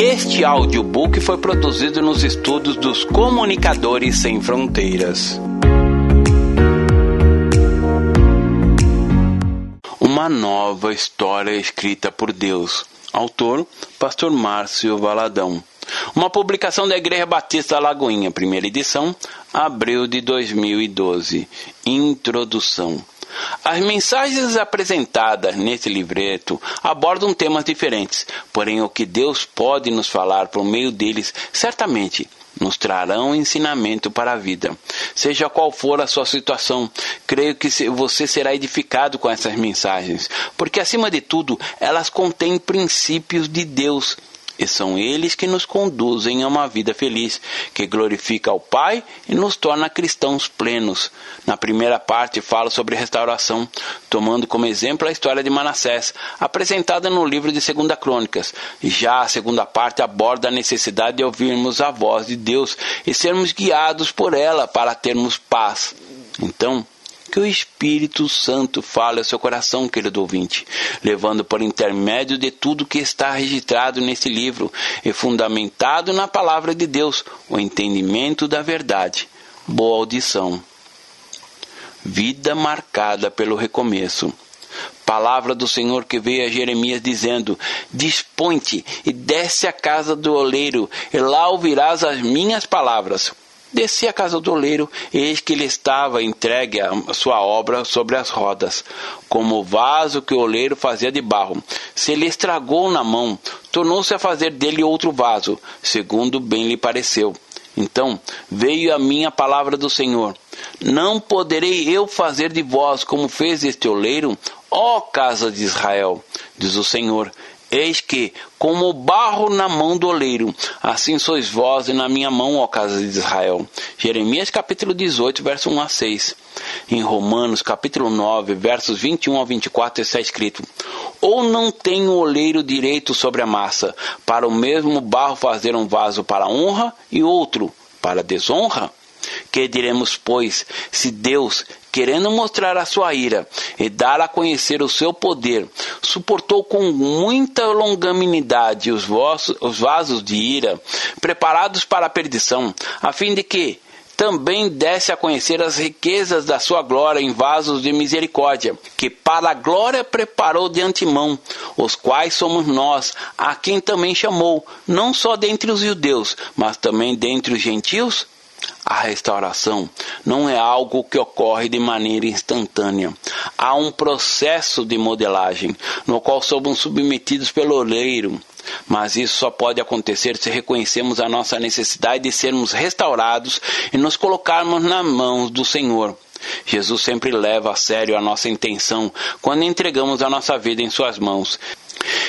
Este audiobook foi produzido nos estudos dos Comunicadores Sem Fronteiras. Uma nova história escrita por Deus. Autor: Pastor Márcio Valadão. Uma publicação da Igreja Batista Lagoinha, primeira edição, abril de 2012. Introdução. As mensagens apresentadas nesse livreto abordam temas diferentes, porém o que Deus pode nos falar por meio deles certamente nos trarão ensinamento para a vida. Seja qual for a sua situação, creio que você será edificado com essas mensagens, porque acima de tudo, elas contêm princípios de Deus e são eles que nos conduzem a uma vida feliz, que glorifica ao Pai e nos torna cristãos plenos. Na primeira parte falo sobre restauração, tomando como exemplo a história de Manassés, apresentada no livro de Segunda Crônicas. Já a segunda parte aborda a necessidade de ouvirmos a voz de Deus e sermos guiados por ela para termos paz. Então, que o Espírito Santo fale ao seu coração, querido ouvinte, levando por intermédio de tudo que está registrado nesse livro e fundamentado na palavra de Deus o entendimento da verdade. Boa audição. Vida marcada pelo recomeço. Palavra do Senhor que veio a Jeremias dizendo: Dispõe-te e desce à casa do oleiro, e lá ouvirás as minhas palavras Desci à casa do oleiro, eis que ele estava entregue a sua obra sobre as rodas, como o vaso que o oleiro fazia de barro. Se ele estragou na mão, tornou-se a fazer dele outro vaso, segundo bem lhe pareceu. Então veio a minha palavra do Senhor: Não poderei eu fazer de vós como fez este oleiro, ó casa de Israel, diz o Senhor. Eis que, como barro na mão do oleiro, assim sois vós e na minha mão, ó casa de Israel. Jeremias capítulo 18, verso 1 a 6. Em Romanos capítulo 9, versos 21 ao 24 está escrito: Ou não tem o oleiro direito sobre a massa, para o mesmo barro fazer um vaso para honra e outro para desonra? Que diremos, pois, se Deus, querendo mostrar a sua ira e dar a conhecer o seu poder, suportou com muita longanimidade os, vossos, os vasos de ira, preparados para a perdição, a fim de que também desse a conhecer as riquezas da sua glória em vasos de misericórdia, que para a glória preparou de antemão, os quais somos nós, a quem também chamou, não só dentre os judeus, mas também dentre os gentios? A restauração não é algo que ocorre de maneira instantânea. Há um processo de modelagem no qual somos submetidos pelo oleiro. Mas isso só pode acontecer se reconhecemos a nossa necessidade de sermos restaurados e nos colocarmos nas mãos do Senhor. Jesus sempre leva a sério a nossa intenção quando entregamos a nossa vida em Suas mãos.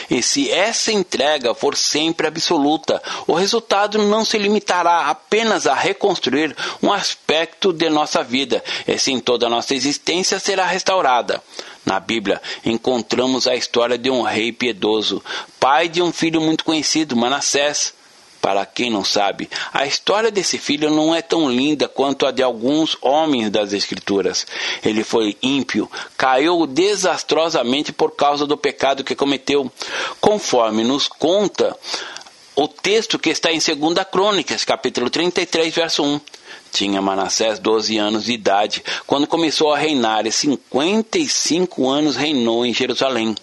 E se essa entrega for sempre absoluta, o resultado não se limitará apenas a reconstruir um aspecto de nossa vida, e sim toda a nossa existência será restaurada. Na Bíblia, encontramos a história de um rei piedoso, pai de um filho muito conhecido, Manassés. Para quem não sabe, a história desse filho não é tão linda quanto a de alguns homens das Escrituras. Ele foi ímpio, caiu desastrosamente por causa do pecado que cometeu, conforme nos conta o texto que está em 2 Crônicas, capítulo 33, verso 1. Tinha Manassés 12 anos de idade quando começou a reinar, e 55 anos reinou em Jerusalém.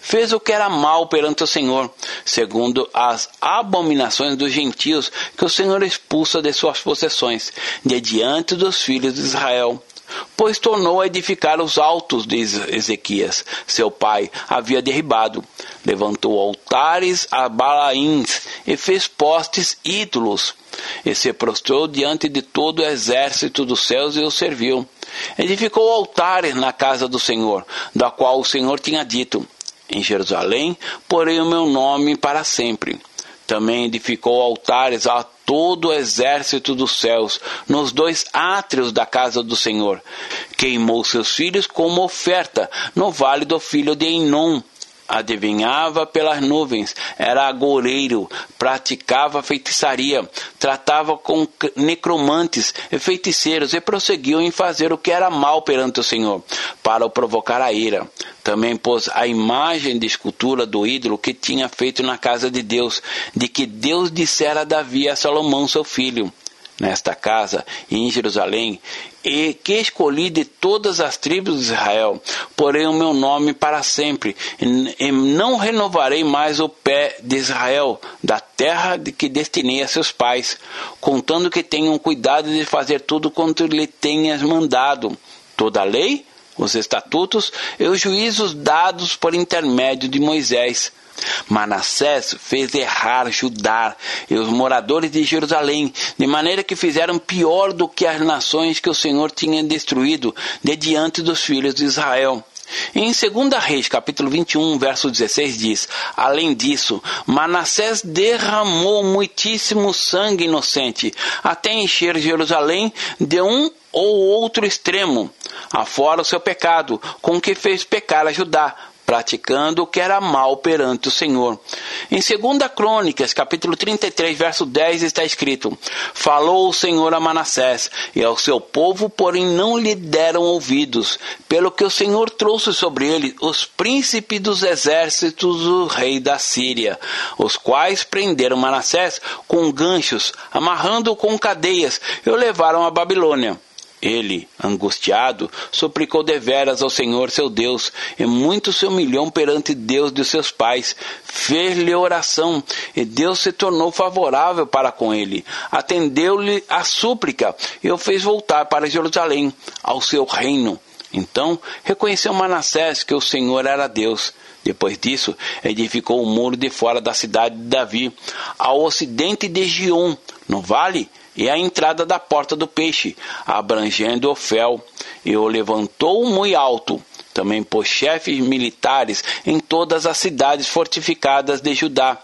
Fez o que era mal perante o Senhor, segundo as abominações dos gentios que o Senhor expulsa de suas possessões, de diante dos filhos de Israel pois tornou a edificar os altos de Ezequias, seu pai, havia derribado. Levantou altares a Balaíns e fez postes ídolos e se prostrou diante de todo o exército dos céus e o serviu. Edificou altares na casa do Senhor, da qual o Senhor tinha dito: Em Jerusalém porei o meu nome para sempre. Também edificou altares a todo o exército dos céus, nos dois átrios da casa do Senhor. Queimou seus filhos como oferta no vale do filho de Enom, adivinhava pelas nuvens, era agoureiro, praticava feitiçaria, tratava com necromantes e feiticeiros e prosseguiu em fazer o que era mal perante o Senhor, para o provocar a ira. Também pôs a imagem de escultura do ídolo que tinha feito na casa de Deus, de que Deus dissera a Davi a Salomão seu filho nesta casa em Jerusalém, e que escolhi de todas as tribos de Israel, porém o meu nome para sempre, e não renovarei mais o pé de Israel, da terra que destinei a seus pais, contando que tenham cuidado de fazer tudo quanto lhe tenhas mandado. Toda a lei, os estatutos e os juízos dados por intermédio de Moisés Manassés fez errar Judá e os moradores de Jerusalém, de maneira que fizeram pior do que as nações que o Senhor tinha destruído de diante dos filhos de Israel. Em 2 Reis, capítulo 21, verso 16, diz: Além disso, Manassés derramou muitíssimo sangue inocente, até encher Jerusalém de um ou outro extremo, afora o seu pecado, com que fez pecar a Judá, praticando o que era mal perante o Senhor. Em 2 Crônicas, capítulo 33, verso 10, está escrito: Falou o Senhor a Manassés e ao seu povo, porém não lhe deram ouvidos, pelo que o Senhor trouxe sobre ele os príncipes dos exércitos do rei da Síria, os quais prenderam Manassés com ganchos, amarrando-o com cadeias e o levaram à Babilônia. Ele, angustiado, suplicou deveras ao Senhor seu Deus, e muito se humilhou perante Deus de seus pais. Fez-lhe oração, e Deus se tornou favorável para com ele. Atendeu-lhe a súplica, e o fez voltar para Jerusalém, ao seu reino. Então reconheceu Manassés que o Senhor era Deus. Depois disso, edificou o muro de fora da cidade de Davi, ao ocidente de Gion, no vale e a entrada da porta do peixe, abrangendo o fel, e o levantou muito alto. Também pôs chefes militares em todas as cidades fortificadas de Judá,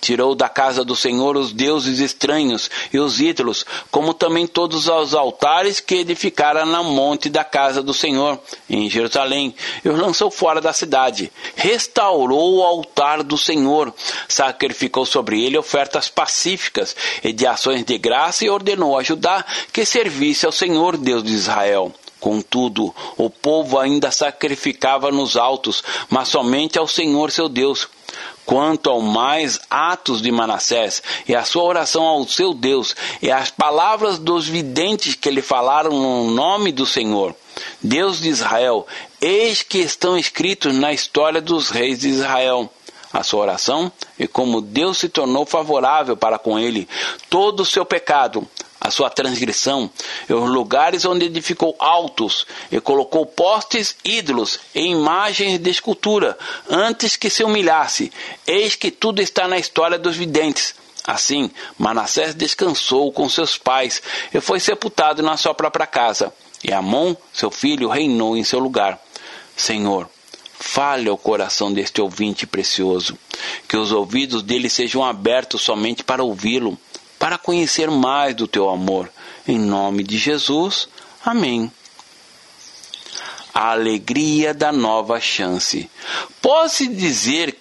Tirou da casa do Senhor os deuses estranhos e os ídolos, como também todos os altares que edificara na monte da casa do Senhor, em Jerusalém, e os lançou fora da cidade. Restaurou o altar do Senhor, sacrificou sobre ele ofertas pacíficas e de ações de graça e ordenou a Judá que servisse ao Senhor Deus de Israel. Contudo, o povo ainda sacrificava nos altos, mas somente ao Senhor seu Deus quanto ao mais atos de Manassés e a sua oração ao seu Deus e as palavras dos videntes que lhe falaram no nome do Senhor. Deus de Israel, eis que estão escritos na história dos reis de Israel. A sua oração e como Deus se tornou favorável para com ele, todo o seu pecado, a sua transgressão, e os lugares onde edificou altos, e colocou postes ídolos e imagens de escultura, antes que se humilhasse. Eis que tudo está na história dos videntes. Assim, Manassés descansou com seus pais e foi sepultado na sua própria casa. E Amon, seu filho, reinou em seu lugar. Senhor, fale ao coração deste ouvinte precioso, que os ouvidos dele sejam abertos somente para ouvi-lo para conhecer mais do teu amor. Em nome de Jesus. Amém. A alegria da nova chance. Pode-se dizer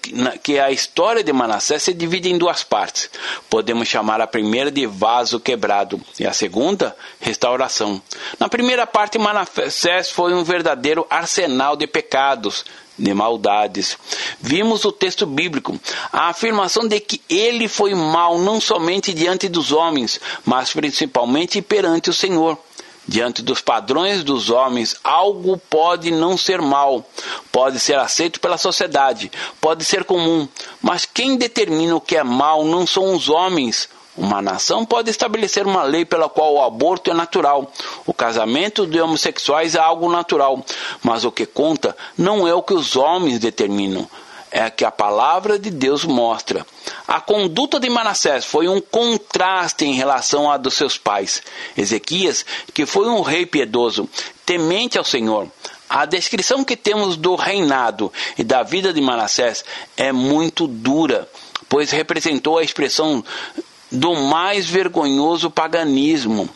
que a história de Manassés se divide em duas partes. Podemos chamar a primeira de vaso quebrado e a segunda, restauração. Na primeira parte, Manassés foi um verdadeiro arsenal de pecados, de maldades. Vimos o texto bíblico, a afirmação de que ele foi mal não somente diante dos homens, mas principalmente perante o Senhor. Diante dos padrões dos homens, algo pode não ser mal, pode ser aceito pela sociedade, pode ser comum, mas quem determina o que é mal não são os homens, uma nação pode estabelecer uma lei pela qual o aborto é natural, o casamento de homossexuais é algo natural, mas o que conta não é o que os homens determinam, é que a palavra de Deus mostra. A conduta de Manassés foi um contraste em relação à dos seus pais. Ezequias, que foi um rei piedoso, temente ao Senhor. A descrição que temos do reinado e da vida de Manassés é muito dura, pois representou a expressão do mais vergonhoso paganismo.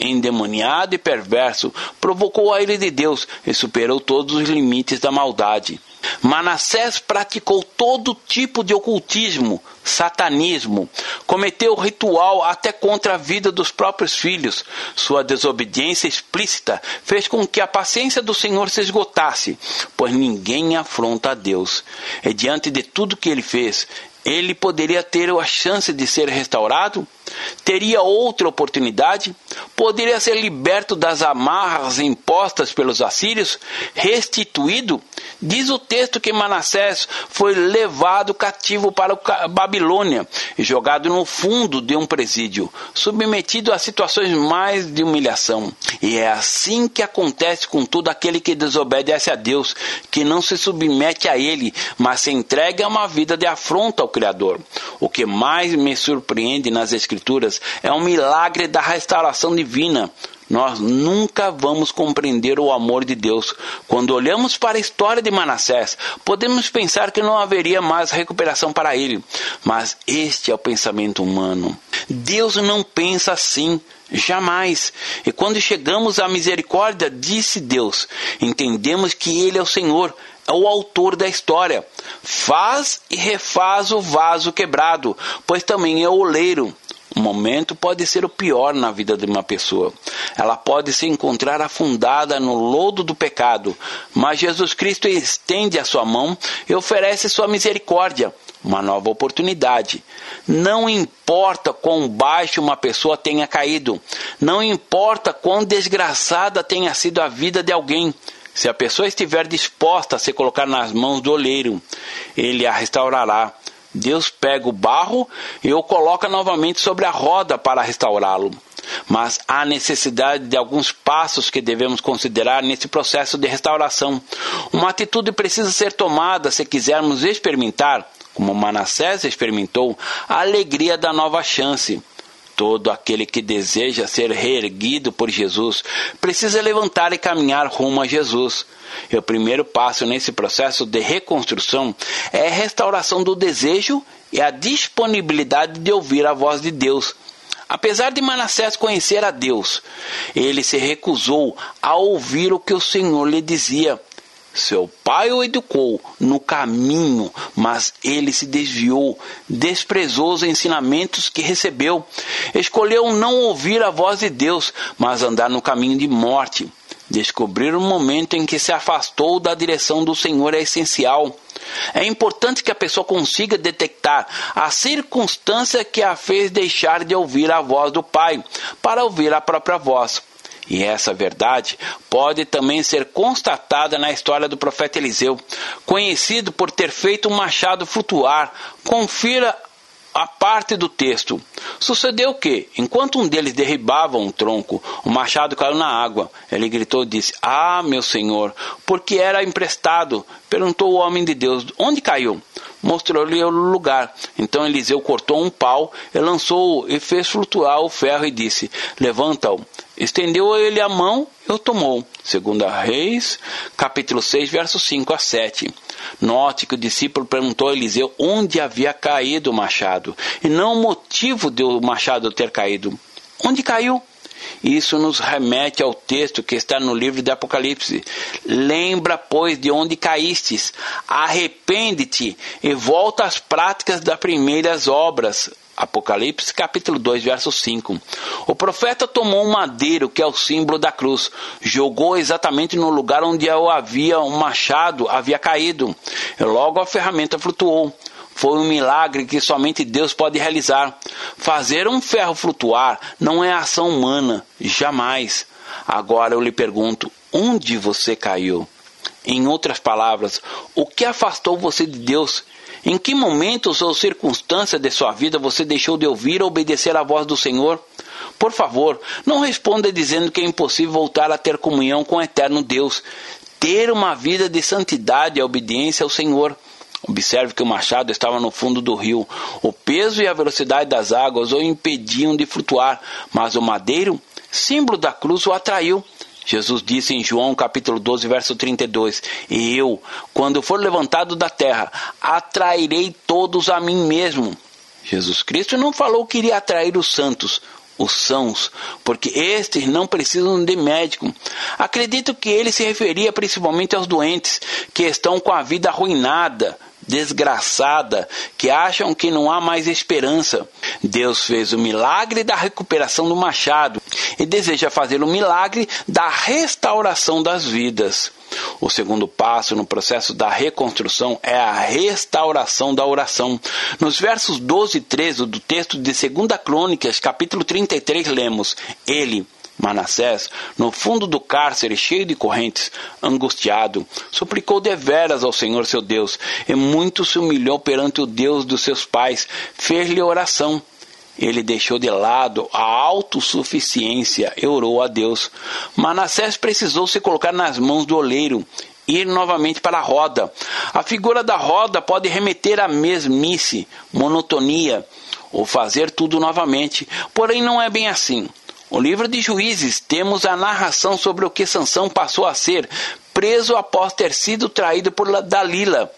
Endemoniado e perverso, provocou a ira de Deus e superou todos os limites da maldade. Manassés praticou todo tipo de ocultismo, satanismo, cometeu ritual até contra a vida dos próprios filhos. Sua desobediência explícita fez com que a paciência do Senhor se esgotasse, pois ninguém afronta a Deus. E diante de tudo que ele fez, ele poderia ter a chance de ser restaurado? Teria outra oportunidade? Poderia ser liberto das amarras impostas pelos assírios? Restituído? Diz o texto que Manassés foi levado cativo para a Babilônia e jogado no fundo de um presídio, submetido a situações mais de humilhação. E é assim que acontece com todo aquele que desobedece a Deus, que não se submete a Ele, mas se entrega a uma vida de afronta ao Criador. O que mais me surpreende nas Escrituras é o milagre da restauração divina nós nunca vamos compreender o amor de Deus. Quando olhamos para a história de Manassés, podemos pensar que não haveria mais recuperação para ele. Mas este é o pensamento humano. Deus não pensa assim. Jamais. E quando chegamos à misericórdia, disse Deus, entendemos que Ele é o Senhor, é o autor da história. Faz e refaz o vaso quebrado, pois também é o oleiro. Momento pode ser o pior na vida de uma pessoa. Ela pode se encontrar afundada no lodo do pecado, mas Jesus Cristo estende a sua mão e oferece sua misericórdia, uma nova oportunidade. Não importa quão baixo uma pessoa tenha caído, não importa quão desgraçada tenha sido a vida de alguém. Se a pessoa estiver disposta a se colocar nas mãos do oleiro, ele a restaurará Deus pega o barro e o coloca novamente sobre a roda para restaurá-lo. Mas há necessidade de alguns passos que devemos considerar nesse processo de restauração. Uma atitude precisa ser tomada se quisermos experimentar, como Manassés experimentou, a alegria da nova chance. Todo aquele que deseja ser reerguido por Jesus precisa levantar e caminhar rumo a Jesus. E o primeiro passo nesse processo de reconstrução é a restauração do desejo e a disponibilidade de ouvir a voz de Deus. Apesar de Manassés conhecer a Deus, ele se recusou a ouvir o que o Senhor lhe dizia. Seu pai o educou no caminho, mas ele se desviou, desprezou os ensinamentos que recebeu, escolheu não ouvir a voz de Deus, mas andar no caminho de morte. Descobrir o momento em que se afastou da direção do Senhor é essencial. É importante que a pessoa consiga detectar a circunstância que a fez deixar de ouvir a voz do Pai para ouvir a própria voz. E essa verdade pode também ser constatada na história do profeta Eliseu, conhecido por ter feito um machado flutuar. Confira a parte do texto. Sucedeu que, enquanto um deles derribava um tronco, o machado caiu na água. Ele gritou e disse: Ah, meu senhor, porque era emprestado? Perguntou o homem de Deus: Onde caiu? Mostrou-lhe o lugar. Então Eliseu cortou um pau e lançou-o e fez flutuar o ferro e disse: Levanta-o. Estendeu ele a mão e o tomou. Segunda Reis, capítulo 6, versos 5 a 7. Note que o discípulo perguntou a Eliseu onde havia caído o machado, e não o motivo do machado ter caído. Onde caiu? Isso nos remete ao texto que está no livro de Apocalipse. Lembra, pois, de onde caístes, arrepende-te e volta às práticas das primeiras obras. Apocalipse capítulo 2, verso 5. O profeta tomou um madeiro, que é o símbolo da cruz, jogou exatamente no lugar onde havia um machado havia caído. E logo a ferramenta flutuou. Foi um milagre que somente Deus pode realizar. Fazer um ferro flutuar não é ação humana, jamais. Agora eu lhe pergunto: onde você caiu? Em outras palavras, o que afastou você de Deus em que momentos ou circunstâncias de sua vida você deixou de ouvir ou obedecer à voz do Senhor? Por favor, não responda dizendo que é impossível voltar a ter comunhão com o eterno Deus. Ter uma vida de santidade e obediência ao Senhor. Observe que o machado estava no fundo do rio. O peso e a velocidade das águas o impediam de flutuar, mas o madeiro, símbolo da cruz, o atraiu. Jesus disse em João capítulo 12, verso 32: E eu, quando for levantado da terra, atrairei todos a mim mesmo. Jesus Cristo não falou que iria atrair os santos, os sãos, porque estes não precisam de médico. Acredito que ele se referia principalmente aos doentes que estão com a vida arruinada, desgraçada, que acham que não há mais esperança. Deus fez o milagre da recuperação do machado e deseja fazer o milagre da restauração das vidas. O segundo passo no processo da reconstrução é a restauração da oração. Nos versos 12 e 13 do texto de 2 Crônicas, capítulo 33, lemos: Ele, Manassés, no fundo do cárcere, cheio de correntes, angustiado, suplicou deveras ao Senhor seu Deus, e muito se humilhou perante o Deus dos seus pais, fez-lhe oração. Ele deixou de lado a autossuficiência e orou a Deus. Manassés precisou se colocar nas mãos do oleiro ir novamente para a roda. A figura da roda pode remeter à mesmice, monotonia, ou fazer tudo novamente. Porém, não é bem assim. No livro de Juízes temos a narração sobre o que Sansão passou a ser, preso após ter sido traído por Dalila.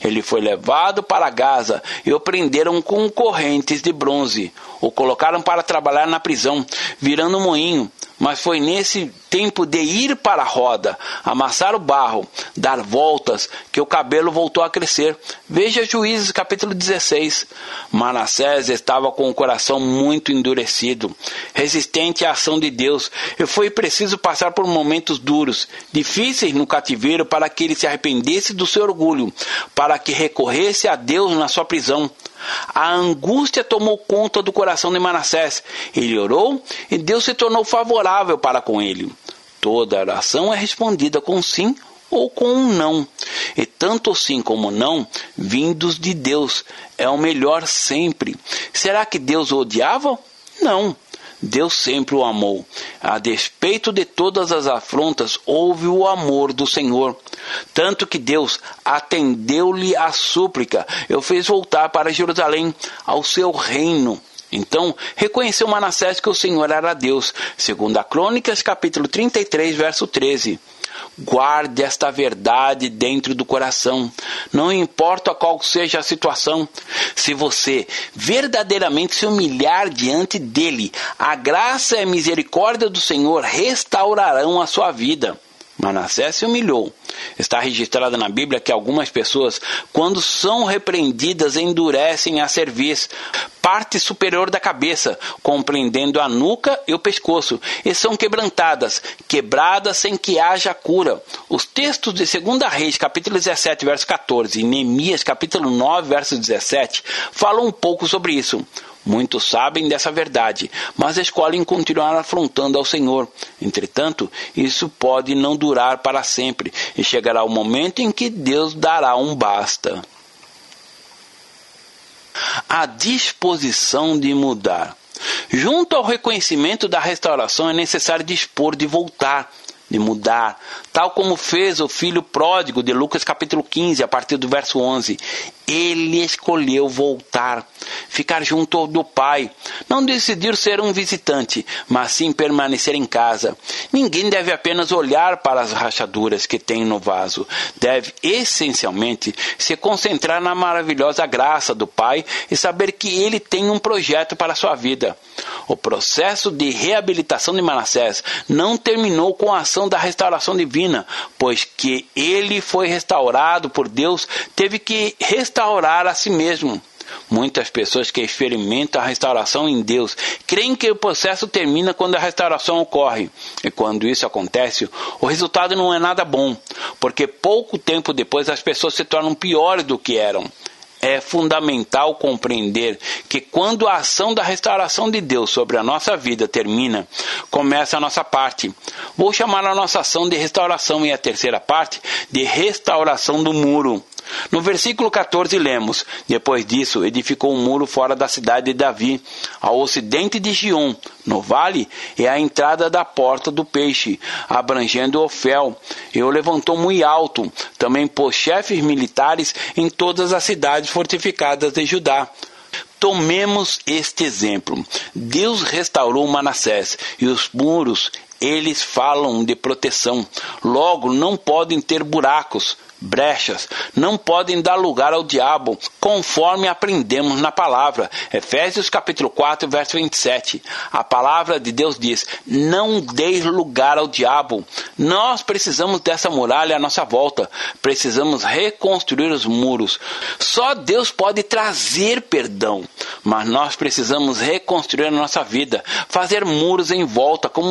Ele foi levado para Gaza e o prenderam com correntes de bronze. O colocaram para trabalhar na prisão, virando um moinho. Mas foi nesse tempo de ir para a roda, amassar o barro, dar voltas, que o cabelo voltou a crescer. Veja Juízes capítulo 16. Manassés estava com o coração muito endurecido, resistente à ação de Deus, e foi preciso passar por momentos duros, difíceis no cativeiro para que ele se arrependesse do seu orgulho, para que recorresse a Deus na sua prisão. A angústia tomou conta do coração de Manassés. Ele orou e Deus se tornou favorável para com ele. Toda oração é respondida com sim ou com um não. E tanto sim como não, vindos de Deus, é o melhor sempre. Será que Deus o odiava? Não. Deus sempre o amou. A despeito de todas as afrontas, houve o amor do Senhor. Tanto que Deus atendeu-lhe a súplica e o fez voltar para Jerusalém, ao seu reino. Então, reconheceu Manassés que o Senhor era Deus. Segundo a Crônicas, capítulo 33, verso 13. Guarde esta verdade dentro do coração. Não importa qual seja a situação, se você verdadeiramente se humilhar diante dele, a graça e a misericórdia do Senhor restaurarão a sua vida. Manassés se humilhou. Está registrado na Bíblia que algumas pessoas, quando são repreendidas, endurecem a cerviz, parte superior da cabeça, compreendendo a nuca e o pescoço, e são quebrantadas, quebradas sem que haja cura. Os textos de 2 Reis, capítulo 17, verso 14, e Neemias, capítulo 9, verso 17, falam um pouco sobre isso. Muitos sabem dessa verdade, mas escolhem continuar afrontando ao Senhor. Entretanto, isso pode não durar para sempre e chegará o momento em que Deus dará um basta. A disposição de mudar. Junto ao reconhecimento da restauração, é necessário dispor de voltar de mudar, tal como fez o filho pródigo de Lucas capítulo 15, a partir do verso 11. Ele escolheu voltar, ficar junto do Pai, não decidir ser um visitante, mas sim permanecer em casa. Ninguém deve apenas olhar para as rachaduras que tem no vaso, deve essencialmente se concentrar na maravilhosa graça do Pai e saber que ele tem um projeto para a sua vida. O processo de reabilitação de Manassés não terminou com a ação da restauração divina, pois que ele foi restaurado por Deus, teve que restaurar a si mesmo. Muitas pessoas que experimentam a restauração em Deus creem que o processo termina quando a restauração ocorre. E quando isso acontece, o resultado não é nada bom, porque pouco tempo depois as pessoas se tornam piores do que eram é fundamental compreender que quando a ação da restauração de Deus sobre a nossa vida termina, começa a nossa parte. Vou chamar a nossa ação de restauração e a terceira parte de restauração do muro. No versículo 14 lemos: Depois disso, edificou um muro fora da cidade de Davi, ao ocidente de Gion, no vale, é a entrada da porta do peixe, abrangendo Ofel, e o levantou muito alto. Também pôs chefes militares em todas as cidades fortificadas de Judá. Tomemos este exemplo. Deus restaurou Manassés e os muros eles falam de proteção. Logo, não podem ter buracos. brechas não podem dar lugar ao diabo, conforme aprendemos na palavra. Efésios capítulo 4, verso 27. A palavra de Deus diz: "Não deis lugar ao diabo". Nós precisamos dessa muralha à nossa volta. Precisamos reconstruir os muros. Só Deus pode trazer perdão, mas nós precisamos reconstruir a nossa vida, fazer muros em volta, como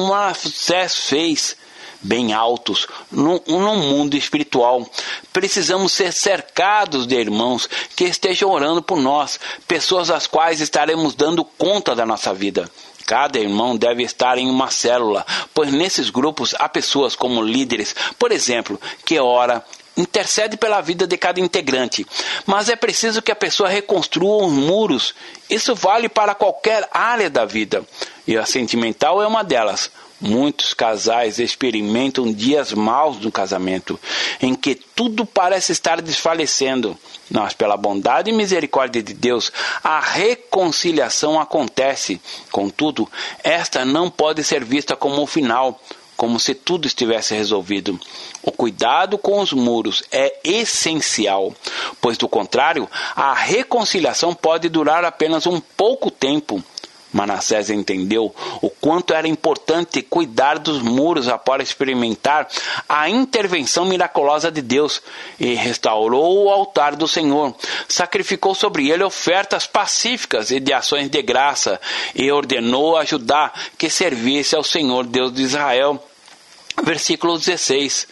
Moisés fez bem altos no, no mundo espiritual. Precisamos ser cercados de irmãos que estejam orando por nós, pessoas às quais estaremos dando conta da nossa vida. Cada irmão deve estar em uma célula, pois nesses grupos há pessoas como líderes, por exemplo, que ora, intercede pela vida de cada integrante, mas é preciso que a pessoa reconstrua os muros. Isso vale para qualquer área da vida, e a sentimental é uma delas. Muitos casais experimentam dias maus no casamento, em que tudo parece estar desfalecendo. Mas, pela bondade e misericórdia de Deus, a reconciliação acontece. Contudo, esta não pode ser vista como o final, como se tudo estivesse resolvido. O cuidado com os muros é essencial, pois, do contrário, a reconciliação pode durar apenas um pouco tempo Manassés entendeu o quanto era importante cuidar dos muros após experimentar a intervenção miraculosa de Deus e restaurou o altar do Senhor. Sacrificou sobre ele ofertas pacíficas e de ações de graça e ordenou a Judá que servisse ao Senhor Deus de Israel. Versículo 16.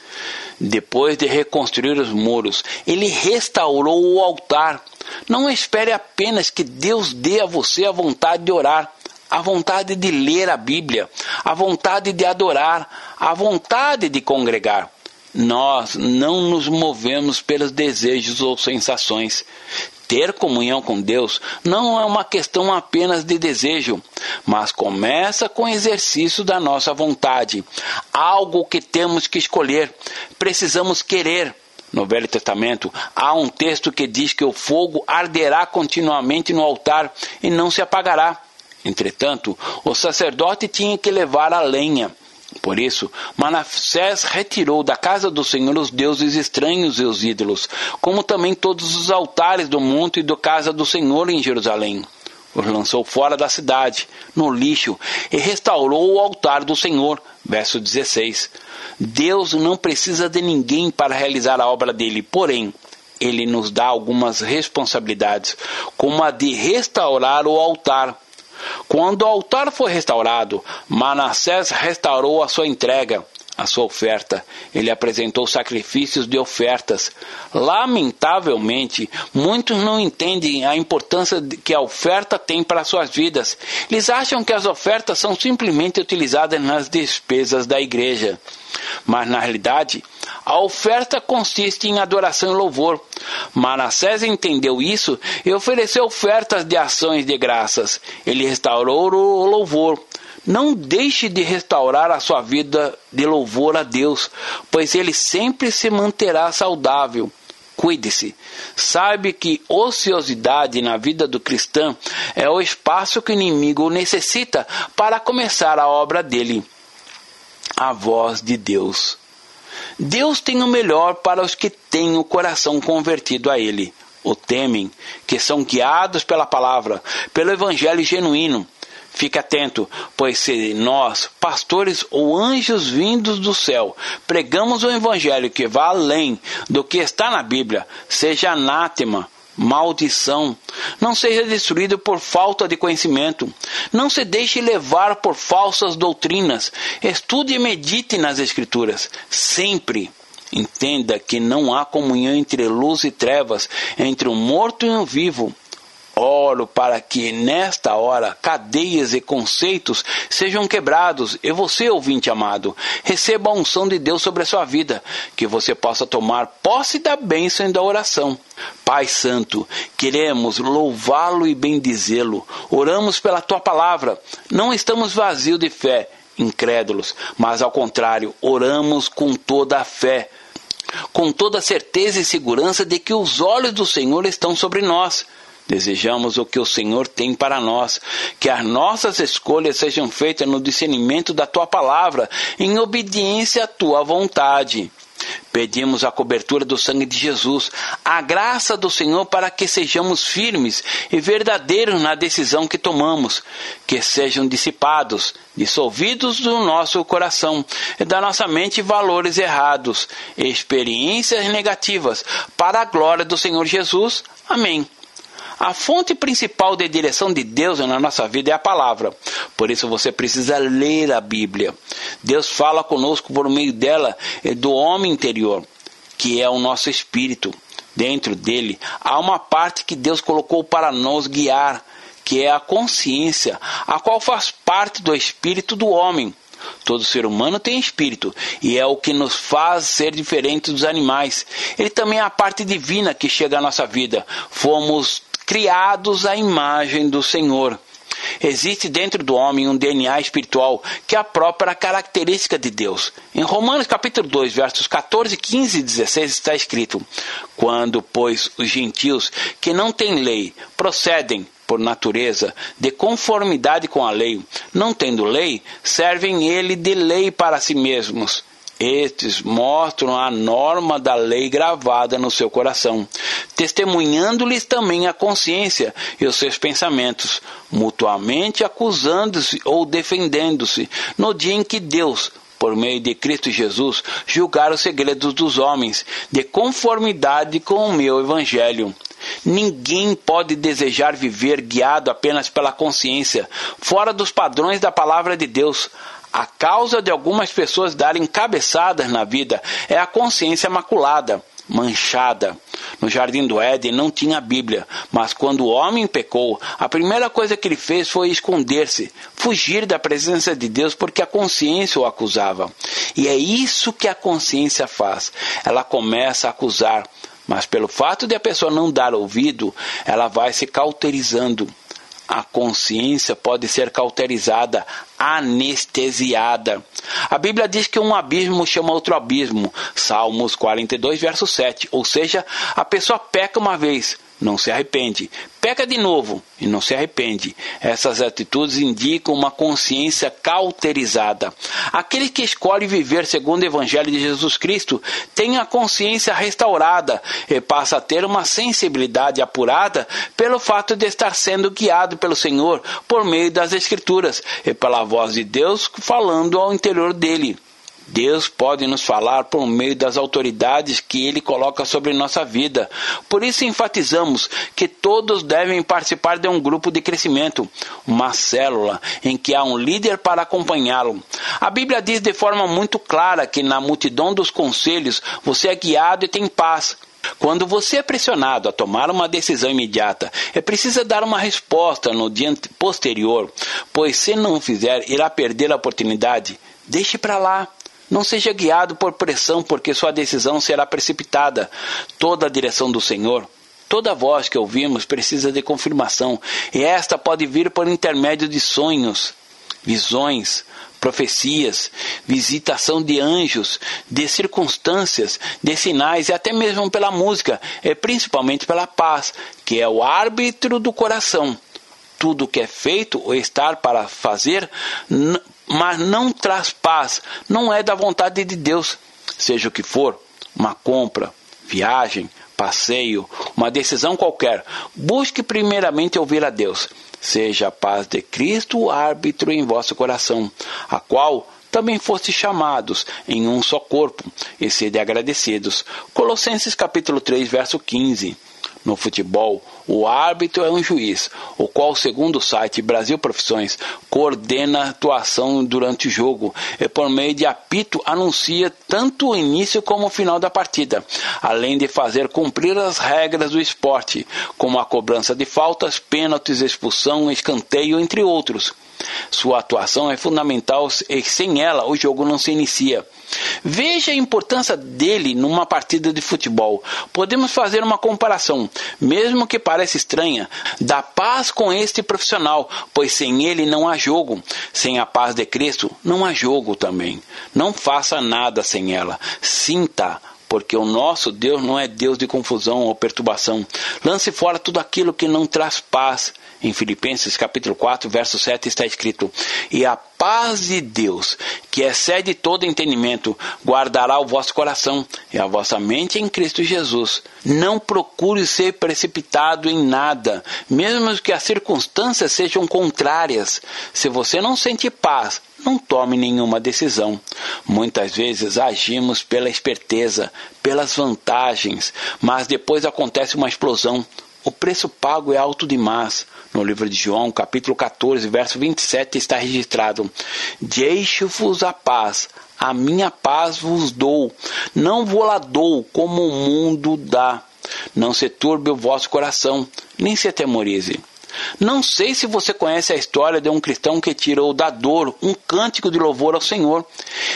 Depois de reconstruir os muros, ele restaurou o altar. Não espere apenas que Deus dê a você a vontade de orar, a vontade de ler a Bíblia, a vontade de adorar, a vontade de congregar. Nós não nos movemos pelos desejos ou sensações. Ter comunhão com Deus não é uma questão apenas de desejo, mas começa com o exercício da nossa vontade, algo que temos que escolher. Precisamos querer. No Velho Testamento há um texto que diz que o fogo arderá continuamente no altar e não se apagará. Entretanto, o sacerdote tinha que levar a lenha. Por isso, Manassés retirou da casa do Senhor os deuses estranhos e os ídolos, como também todos os altares do monte e da casa do Senhor em Jerusalém. Os lançou fora da cidade, no lixo, e restaurou o altar do Senhor. Verso 16. Deus não precisa de ninguém para realizar a obra dele, porém, ele nos dá algumas responsabilidades, como a de restaurar o altar quando o altar foi restaurado, Manassés restaurou a sua entrega, a sua oferta. Ele apresentou sacrifícios de ofertas. Lamentavelmente, muitos não entendem a importância que a oferta tem para suas vidas. Eles acham que as ofertas são simplesmente utilizadas nas despesas da igreja. Mas na realidade, a oferta consiste em adoração e louvor. Manassés entendeu isso e ofereceu ofertas de ações de graças. Ele restaurou o louvor. Não deixe de restaurar a sua vida de louvor a Deus, pois ele sempre se manterá saudável. Cuide-se. Sabe que ociosidade na vida do cristão é o espaço que o inimigo necessita para começar a obra dele a voz de Deus. Deus tem o melhor para os que têm o coração convertido a Ele, o temem, que são guiados pela palavra, pelo Evangelho genuíno. Fique atento, pois se nós, pastores ou anjos vindos do céu, pregamos o Evangelho que vá além do que está na Bíblia, seja anátema, maldição. Não seja destruído por falta de conhecimento. Não se deixe levar por falsas doutrinas. Estude e medite nas Escrituras. Sempre. Entenda que não há comunhão entre luz e trevas, entre o morto e o vivo. Oro para que nesta hora cadeias e conceitos sejam quebrados e você, ouvinte amado, receba a unção de Deus sobre a sua vida, que você possa tomar posse da bênção e da oração. Pai Santo, queremos louvá-lo e bendizê-lo. Oramos pela tua palavra. Não estamos vazios de fé, incrédulos, mas ao contrário, oramos com toda a fé com toda certeza e segurança de que os olhos do Senhor estão sobre nós. Desejamos o que o Senhor tem para nós, que as nossas escolhas sejam feitas no discernimento da tua palavra, em obediência à tua vontade. Pedimos a cobertura do sangue de Jesus, a graça do Senhor para que sejamos firmes e verdadeiros na decisão que tomamos, que sejam dissipados, dissolvidos do nosso coração e da nossa mente valores errados, experiências negativas, para a glória do Senhor Jesus. Amém. A fonte principal de direção de Deus na nossa vida é a palavra. Por isso você precisa ler a Bíblia. Deus fala conosco por meio dela e do homem interior, que é o nosso espírito. Dentro dele há uma parte que Deus colocou para nos guiar, que é a consciência, a qual faz parte do espírito do homem. Todo ser humano tem espírito e é o que nos faz ser diferentes dos animais. Ele também é a parte divina que chega à nossa vida. Fomos criados à imagem do Senhor. Existe dentro do homem um DNA espiritual que é a própria característica de Deus. Em Romanos capítulo 2, versos 14, 15 e 16 está escrito: Quando, pois, os gentios que não têm lei procedem por natureza, de conformidade com a lei, não tendo lei, servem ele de lei para si mesmos estes mostram a norma da lei gravada no seu coração, testemunhando-lhes também a consciência e os seus pensamentos, mutuamente acusando-se ou defendendo-se, no dia em que Deus, por meio de Cristo Jesus, julgar os segredos dos homens, de conformidade com o meu Evangelho. Ninguém pode desejar viver guiado apenas pela consciência, fora dos padrões da palavra de Deus. A causa de algumas pessoas darem cabeçadas na vida é a consciência maculada, manchada. No jardim do Éden não tinha Bíblia, mas quando o homem pecou, a primeira coisa que ele fez foi esconder-se, fugir da presença de Deus porque a consciência o acusava. E é isso que a consciência faz. Ela começa a acusar, mas pelo fato de a pessoa não dar ouvido, ela vai se cauterizando a consciência pode ser cauterizada, anestesiada. A Bíblia diz que um abismo chama outro abismo. Salmos 42, verso 7. Ou seja, a pessoa peca uma vez, não se arrepende. Peca de novo e não se arrepende. Essas atitudes indicam uma consciência cauterizada. Aquele que escolhe viver segundo o Evangelho de Jesus Cristo tem a consciência restaurada e passa a ter uma sensibilidade apurada pelo fato de estar sendo guiado pelo Senhor por meio das Escrituras e pela voz de Deus falando ao interior dele. Deus pode nos falar por meio das autoridades que Ele coloca sobre nossa vida. Por isso enfatizamos que todos devem participar de um grupo de crescimento, uma célula em que há um líder para acompanhá-lo. A Bíblia diz de forma muito clara que na multidão dos conselhos você é guiado e tem paz. Quando você é pressionado a tomar uma decisão imediata, é preciso dar uma resposta no dia posterior, pois se não fizer, irá perder a oportunidade. Deixe para lá. Não seja guiado por pressão, porque sua decisão será precipitada. Toda a direção do Senhor, toda voz que ouvimos precisa de confirmação, e esta pode vir por intermédio de sonhos, visões, profecias, visitação de anjos, de circunstâncias, de sinais e até mesmo pela música, e principalmente pela paz, que é o árbitro do coração. Tudo que é feito ou estar para fazer mas não traz paz, não é da vontade de Deus, seja o que for, uma compra, viagem, passeio, uma decisão qualquer, busque primeiramente ouvir a Deus. Seja a paz de Cristo o árbitro em vosso coração, a qual também foste chamados em um só corpo, e sede agradecidos. Colossenses capítulo 3, verso 15. No futebol, o árbitro é um juiz, o qual, segundo o site Brasil Profissões, coordena a atuação durante o jogo e, por meio de apito, anuncia tanto o início como o final da partida, além de fazer cumprir as regras do esporte, como a cobrança de faltas, pênaltis, expulsão, escanteio, entre outros. Sua atuação é fundamental e sem ela o jogo não se inicia. Veja a importância dele numa partida de futebol. Podemos fazer uma comparação, mesmo que pareça estranha, da paz com este profissional, pois sem ele não há jogo. Sem a paz de Cristo não há jogo também. Não faça nada sem ela. Sinta porque o nosso Deus não é Deus de confusão ou perturbação. Lance fora tudo aquilo que não traz paz. Em Filipenses capítulo 4, verso 7 está escrito: "E a paz de Deus, que excede todo entendimento, guardará o vosso coração e a vossa mente em Cristo Jesus. Não procure ser precipitado em nada, mesmo que as circunstâncias sejam contrárias. Se você não sente paz, não tome nenhuma decisão. Muitas vezes agimos pela esperteza, pelas vantagens, mas depois acontece uma explosão. O preço pago é alto demais. No livro de João, capítulo 14, verso 27, está registrado: Deixo-vos a paz, a minha paz vos dou, não vou lá dou como o mundo dá. Não se turbe o vosso coração, nem se atemorize. Não sei se você conhece a história de um cristão que tirou da dor um cântico de louvor ao Senhor.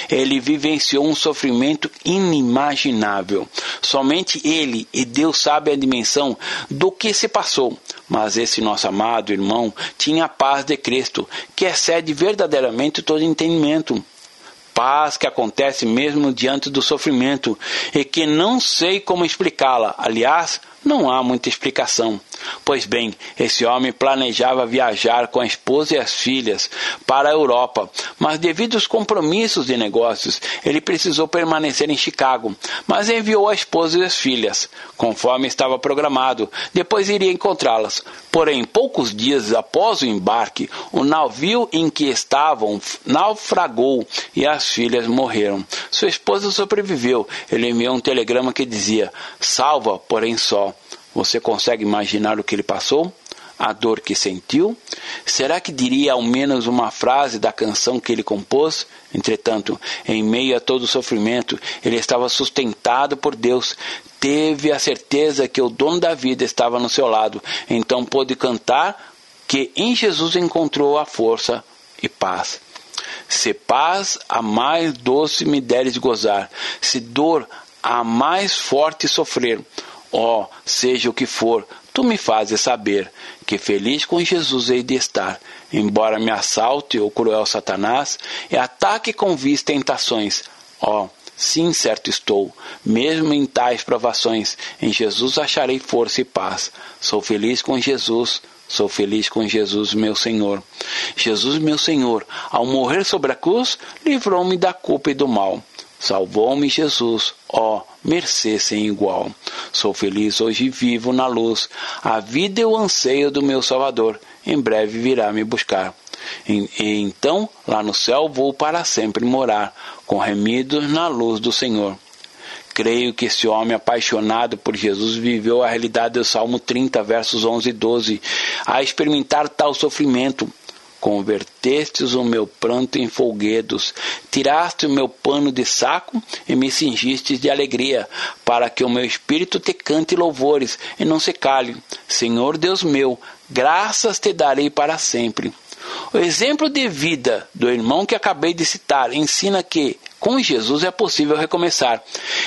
Ele vivenciou um sofrimento inimaginável. Somente ele e Deus sabe a dimensão do que se passou. Mas esse nosso amado irmão tinha a paz de Cristo, que excede verdadeiramente todo entendimento paz que acontece mesmo diante do sofrimento e que não sei como explicá-la. Aliás, não há muita explicação. Pois bem, esse homem planejava viajar com a esposa e as filhas para a Europa, mas devido aos compromissos de negócios, ele precisou permanecer em Chicago, mas enviou a esposa e as filhas, conforme estava programado. Depois iria encontrá-las. Porém, poucos dias após o embarque, o navio em que estavam naufragou e as filhas morreram. Sua esposa sobreviveu. Ele enviou um telegrama que dizia: salva, porém só. Você consegue imaginar o que ele passou? A dor que sentiu? Será que diria ao menos uma frase da canção que ele compôs? Entretanto, em meio a todo o sofrimento, ele estava sustentado por Deus. Teve a certeza que o dono da vida estava no seu lado. Então pôde cantar que em Jesus encontrou a força e paz. Se paz a mais doce me deres gozar, se dor a mais forte sofrer, Ó, oh, seja o que for, tu me fazes saber que feliz com Jesus hei de estar, embora me assalte o cruel Satanás e ataque com vis tentações. Ó, oh, sim, certo estou, mesmo em tais provações, em Jesus acharei força e paz. Sou feliz com Jesus, Sou feliz com Jesus, meu Senhor. Jesus, meu Senhor, ao morrer sobre a cruz, livrou-me da culpa e do mal. Salvou-me Jesus, ó, mercê sem igual. Sou feliz hoje vivo na luz. A vida é o anseio do meu Salvador. Em breve virá me buscar. E, e então, lá no céu, vou para sempre morar, com remidos na luz do Senhor. Creio que esse homem apaixonado por Jesus viveu a realidade do Salmo 30, versos 11 e 12, a experimentar tal sofrimento Convertestes o meu pranto em folguedos, tiraste o meu pano de saco e me cingistes de alegria, para que o meu espírito te cante louvores e não se cale. Senhor Deus meu, graças te darei para sempre. O exemplo de vida do irmão que acabei de citar ensina que, com Jesus é possível recomeçar.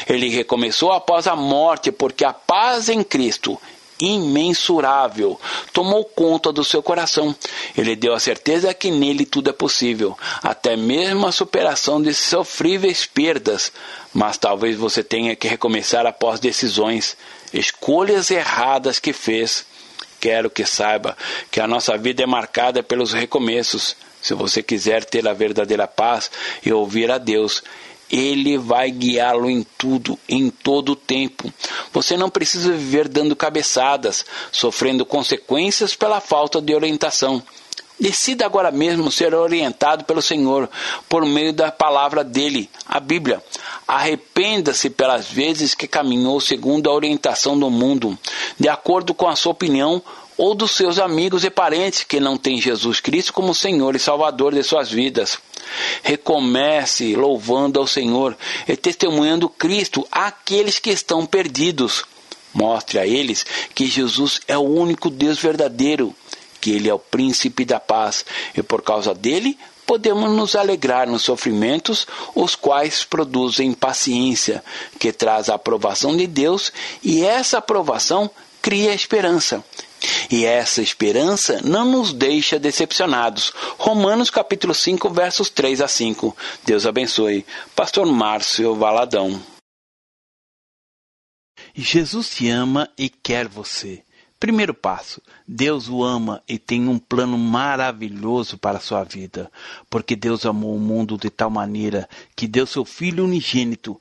Ele recomeçou após a morte, porque a paz em Cristo imensurável tomou conta do seu coração. Ele deu a certeza que nele tudo é possível, até mesmo a superação de sofríveis perdas. Mas talvez você tenha que recomeçar após decisões, escolhas erradas que fez. Quero que saiba que a nossa vida é marcada pelos recomeços. Se você quiser ter a verdadeira paz e ouvir a Deus, ele vai guiá-lo em tudo, em todo o tempo. Você não precisa viver dando cabeçadas, sofrendo consequências pela falta de orientação. Decida agora mesmo ser orientado pelo Senhor por meio da palavra dele, a Bíblia. Arrependa-se pelas vezes que caminhou segundo a orientação do mundo, de acordo com a sua opinião ou dos seus amigos e parentes que não têm Jesus Cristo como Senhor e Salvador de suas vidas. Recomece louvando ao Senhor e testemunhando Cristo àqueles que estão perdidos. Mostre a eles que Jesus é o único Deus verdadeiro, que Ele é o príncipe da paz e por causa dele podemos nos alegrar nos sofrimentos, os quais produzem paciência, que traz a aprovação de Deus, e essa aprovação cria esperança. E essa esperança não nos deixa decepcionados. Romanos capítulo 5, versos 3 a 5. Deus abençoe. Pastor Márcio Valadão. Jesus te ama e quer você. Primeiro passo: Deus o ama e tem um plano maravilhoso para a sua vida, porque Deus amou o mundo de tal maneira que deu seu Filho unigênito